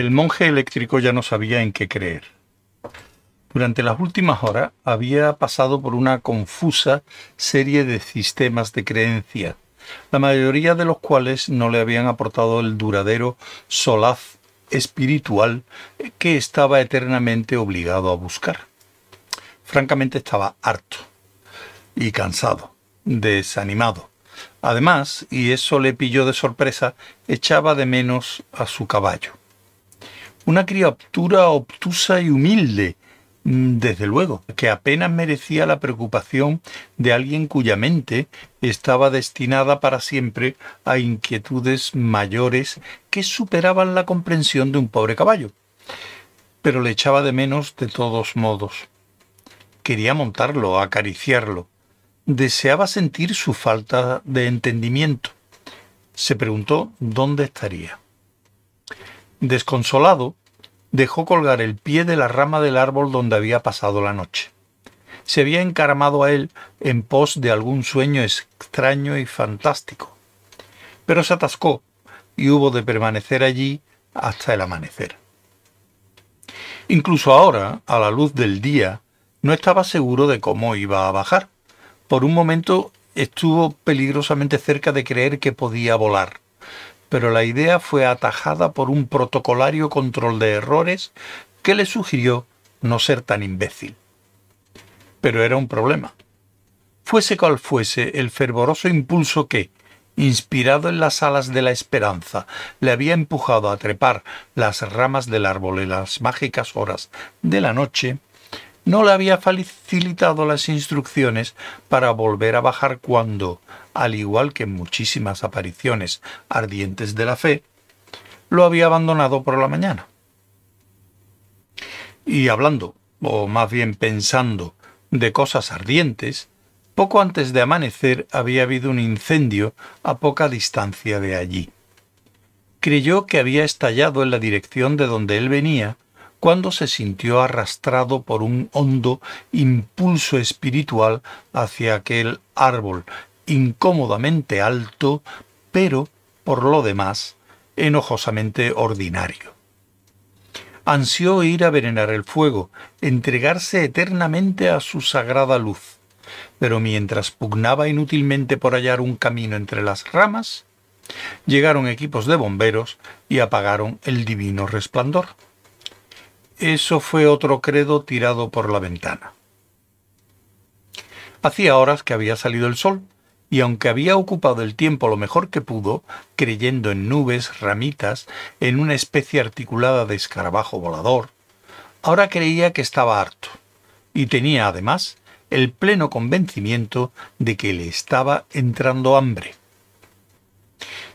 El monje eléctrico ya no sabía en qué creer. Durante las últimas horas había pasado por una confusa serie de sistemas de creencia, la mayoría de los cuales no le habían aportado el duradero solaz espiritual que estaba eternamente obligado a buscar. Francamente estaba harto y cansado, desanimado. Además, y eso le pilló de sorpresa, echaba de menos a su caballo. Una criatura obtusa y humilde, mm, desde luego, que apenas merecía la preocupación de alguien cuya mente estaba destinada para siempre a inquietudes mayores que superaban la comprensión de un pobre caballo. Pero le echaba de menos de todos modos. Quería montarlo, acariciarlo. Deseaba sentir su falta de entendimiento. Se preguntó dónde estaría. Desconsolado, dejó colgar el pie de la rama del árbol donde había pasado la noche. Se había encaramado a él en pos de algún sueño extraño y fantástico. Pero se atascó y hubo de permanecer allí hasta el amanecer. Incluso ahora, a la luz del día, no estaba seguro de cómo iba a bajar. Por un momento estuvo peligrosamente cerca de creer que podía volar pero la idea fue atajada por un protocolario control de errores que le sugirió no ser tan imbécil. Pero era un problema. Fuese cual fuese el fervoroso impulso que, inspirado en las alas de la esperanza, le había empujado a trepar las ramas del árbol en las mágicas horas de la noche, no le había facilitado las instrucciones para volver a bajar cuando, al igual que en muchísimas apariciones ardientes de la fe, lo había abandonado por la mañana. Y hablando, o más bien pensando, de cosas ardientes, poco antes de amanecer había habido un incendio a poca distancia de allí. Creyó que había estallado en la dirección de donde él venía, cuando se sintió arrastrado por un hondo impulso espiritual hacia aquel árbol incómodamente alto, pero, por lo demás, enojosamente ordinario. Ansió ir a venenar el fuego, entregarse eternamente a su sagrada luz, pero mientras pugnaba inútilmente por hallar un camino entre las ramas, llegaron equipos de bomberos y apagaron el divino resplandor. Eso fue otro credo tirado por la ventana. Hacía horas que había salido el sol, y aunque había ocupado el tiempo lo mejor que pudo, creyendo en nubes, ramitas, en una especie articulada de escarabajo volador, ahora creía que estaba harto, y tenía además el pleno convencimiento de que le estaba entrando hambre.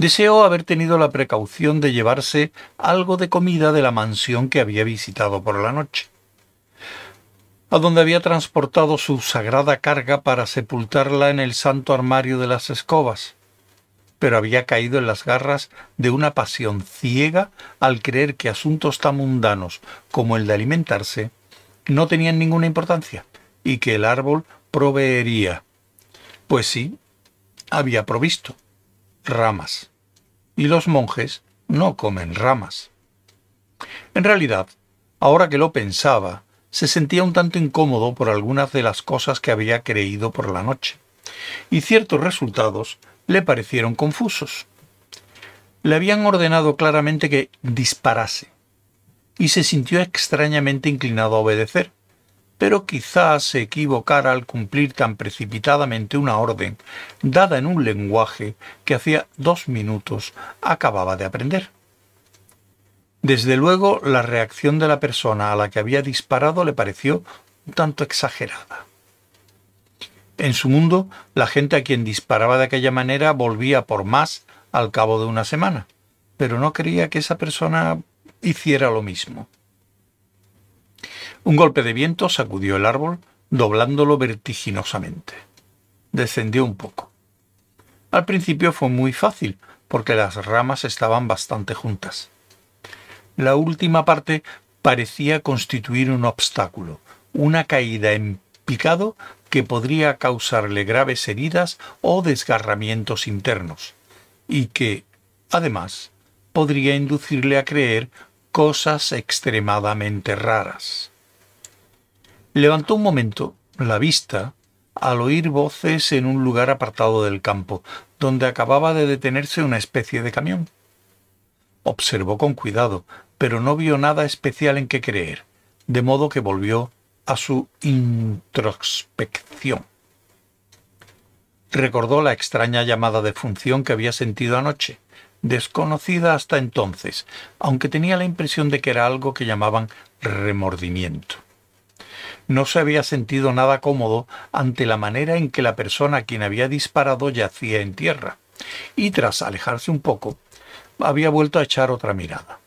Deseó haber tenido la precaución de llevarse algo de comida de la mansión que había visitado por la noche, a donde había transportado su sagrada carga para sepultarla en el santo armario de las escobas, pero había caído en las garras de una pasión ciega al creer que asuntos tan mundanos como el de alimentarse no tenían ninguna importancia y que el árbol proveería. Pues sí, había provisto ramas. Y los monjes no comen ramas. En realidad, ahora que lo pensaba, se sentía un tanto incómodo por algunas de las cosas que había creído por la noche, y ciertos resultados le parecieron confusos. Le habían ordenado claramente que disparase, y se sintió extrañamente inclinado a obedecer, pero quizás se equivocara al cumplir tan precipitadamente una orden dada en un lenguaje que hacía dos minutos acababa de aprender. Desde luego la reacción de la persona a la que había disparado le pareció un tanto exagerada. En su mundo, la gente a quien disparaba de aquella manera volvía por más al cabo de una semana, pero no quería que esa persona hiciera lo mismo. Un golpe de viento sacudió el árbol, doblándolo vertiginosamente. Descendió un poco. Al principio fue muy fácil, porque las ramas estaban bastante juntas. La última parte parecía constituir un obstáculo, una caída en picado que podría causarle graves heridas o desgarramientos internos, y que, además, podría inducirle a creer cosas extremadamente raras. Levantó un momento la vista al oír voces en un lugar apartado del campo, donde acababa de detenerse una especie de camión. Observó con cuidado, pero no vio nada especial en qué creer, de modo que volvió a su introspección. Recordó la extraña llamada de función que había sentido anoche, desconocida hasta entonces, aunque tenía la impresión de que era algo que llamaban remordimiento. No se había sentido nada cómodo ante la manera en que la persona a quien había disparado yacía en tierra, y tras alejarse un poco, había vuelto a echar otra mirada.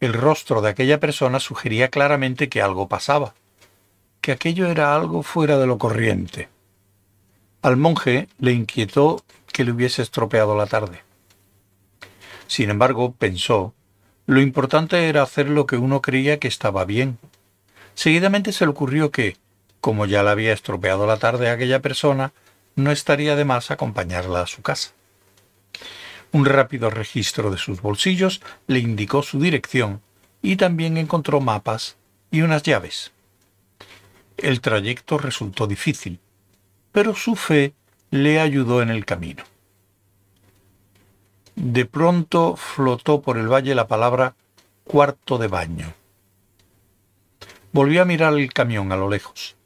El rostro de aquella persona sugería claramente que algo pasaba, que aquello era algo fuera de lo corriente. Al monje le inquietó que le hubiese estropeado la tarde. Sin embargo, pensó, lo importante era hacer lo que uno creía que estaba bien. Seguidamente se le ocurrió que, como ya le había estropeado la tarde a aquella persona, no estaría de más acompañarla a su casa. Un rápido registro de sus bolsillos le indicó su dirección y también encontró mapas y unas llaves. El trayecto resultó difícil, pero su fe le ayudó en el camino. De pronto flotó por el valle la palabra cuarto de baño. Volvió a mirar el camión a lo lejos.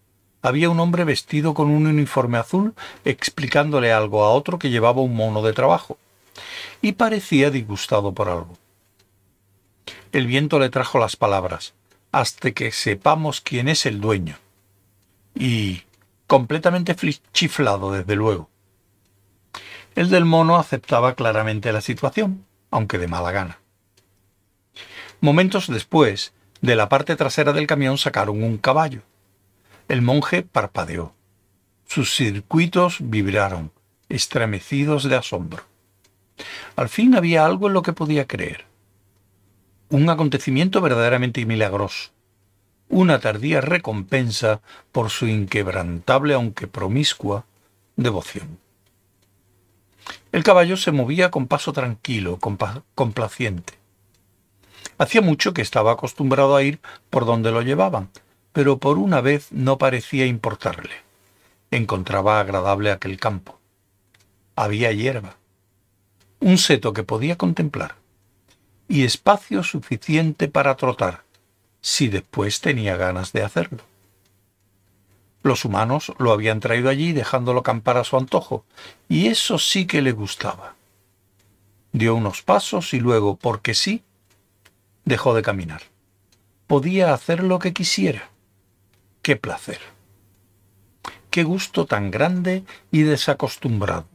Había un hombre vestido con un uniforme azul explicándole algo a otro que llevaba un mono de trabajo, y parecía disgustado por algo. El viento le trajo las palabras, hasta que sepamos quién es el dueño. Y completamente chiflado, desde luego. El del mono aceptaba claramente la situación, aunque de mala gana. Momentos después, de la parte trasera del camión sacaron un caballo. El monje parpadeó. Sus circuitos vibraron, estremecidos de asombro. Al fin había algo en lo que podía creer. Un acontecimiento verdaderamente milagroso. Una tardía recompensa por su inquebrantable, aunque promiscua, devoción. El caballo se movía con paso tranquilo, complaciente. Hacía mucho que estaba acostumbrado a ir por donde lo llevaban, pero por una vez no parecía importarle. Encontraba agradable aquel campo. Había hierba, un seto que podía contemplar y espacio suficiente para trotar, si después tenía ganas de hacerlo. Los humanos lo habían traído allí dejándolo campar a su antojo, y eso sí que le gustaba. Dio unos pasos y luego, porque sí, dejó de caminar. Podía hacer lo que quisiera. ¡Qué placer! ¡Qué gusto tan grande y desacostumbrado!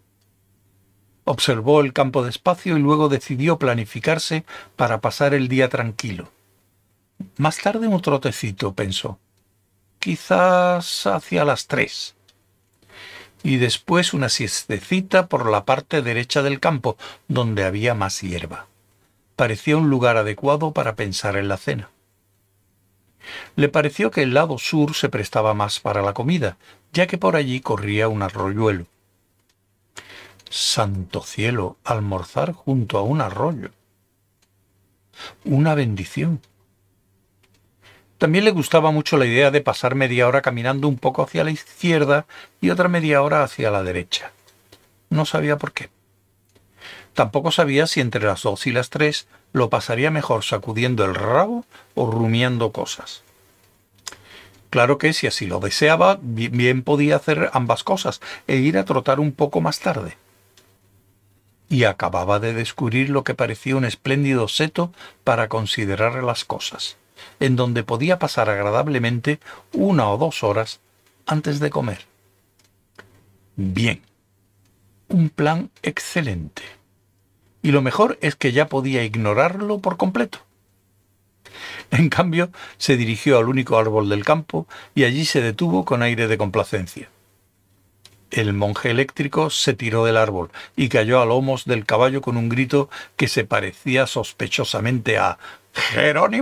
Observó el campo despacio y luego decidió planificarse para pasar el día tranquilo. Más tarde un trotecito, pensó quizás hacia las tres. Y después una siestecita por la parte derecha del campo, donde había más hierba. Parecía un lugar adecuado para pensar en la cena. Le pareció que el lado sur se prestaba más para la comida, ya que por allí corría un arroyuelo. Santo cielo, almorzar junto a un arroyo. Una bendición. También le gustaba mucho la idea de pasar media hora caminando un poco hacia la izquierda y otra media hora hacia la derecha. No sabía por qué. Tampoco sabía si entre las dos y las tres lo pasaría mejor sacudiendo el rabo o rumiando cosas. Claro que si así lo deseaba, bien podía hacer ambas cosas e ir a trotar un poco más tarde. Y acababa de descubrir lo que parecía un espléndido seto para considerar las cosas en donde podía pasar agradablemente una o dos horas antes de comer. Bien, un plan excelente. Y lo mejor es que ya podía ignorarlo por completo. En cambio, se dirigió al único árbol del campo y allí se detuvo con aire de complacencia. El monje eléctrico se tiró del árbol y cayó a lomos del caballo con un grito que se parecía sospechosamente a Jerónimo.